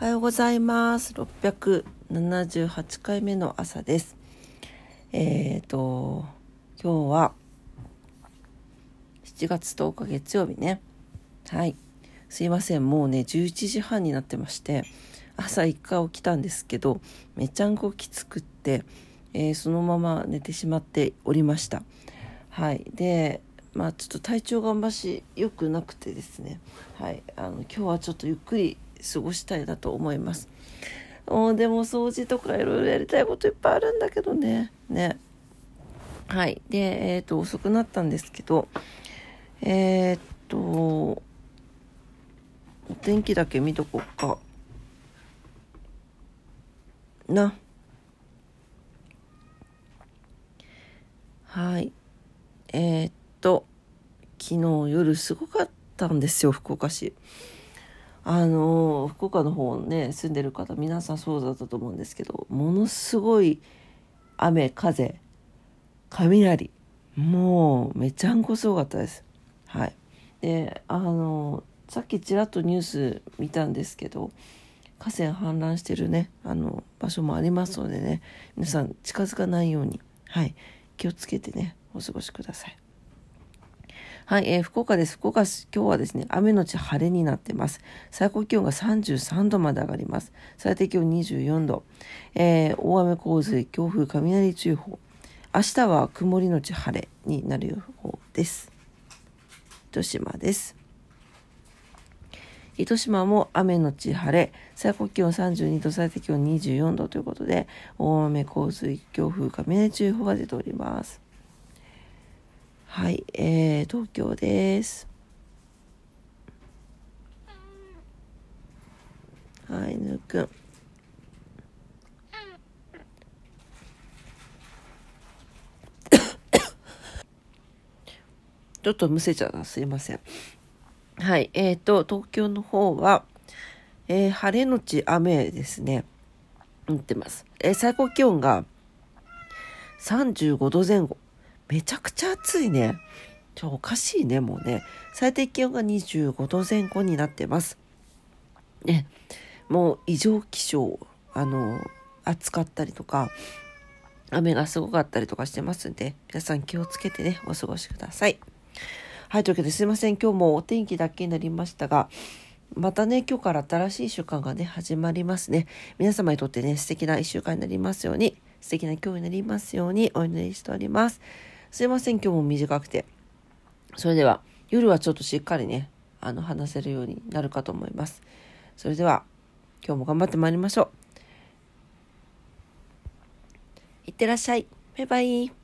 おはようございます。678回目の朝です。えっ、ー、と、今日は7月10日月曜日ね。はい。すいません。もうね、11時半になってまして、朝一回起きたんですけど、めちゃんこきつくって、えー、そのまま寝てしまっておりました。はい。で、まあちょっと体調があんまし良くなくてですね、はい。あの、今日はちょっとゆっくり過ごしたいなと思います。おでも掃除とかいろいろやりたいこといっぱいあるんだけどね。ね。はい。で、えっ、ー、と、遅くなったんですけど、えっ、と、お天気だけ見とこっか。な。はい。えー、っと、昨日夜すごかったんですよ、福岡市。あの福岡の方ね住んでる方皆さんそうだったと思うんですけどものすごい雨風雷もうめちゃんこすごかったです。はい。であのさっきちらっとニュース見たんですけど河川氾濫してるねあの場所もありますのでね皆さん近づかないようにはい気をつけてねお過ごしください。はい、えー、福岡です。福岡、今日はですね、雨のち晴れになってます。最高気温が33度まで上がります。最低気温24度。えー、大雨洪水、強風、雷注意報。明日は曇りのち晴れになる予報です。糸島です。糸島も雨のち晴れ、最高気温32度、最低気温24度ということで、大雨洪水、強風、雷注意報が出ております。はい、えー、東京です。はい、ぬくん。ちょっとむせちゃったすいません。はい、えーと、東京の方は、えー、晴れのち雨ですね。なってます。えー、最高気温が35度前後。めちゃくちゃ暑いね。ちょ、おかしいね、もうね。最低気温が25度前後になってます。ね、もう異常気象、あの、暑かったりとか、雨がすごかったりとかしてますんで、皆さん気をつけてね、お過ごしください。はい、というわけですいません。今日もお天気だけになりましたが、またね、今日から新しい週間がね、始まりますね。皆様にとってね、素敵な一週間になりますように、素敵な今日になりますようにお祈りしております。すいません、今日も短くて。それでは、夜はちょっとしっかりね、あの、話せるようになるかと思います。それでは、今日も頑張ってまいりましょう。いってらっしゃい。バイバイ。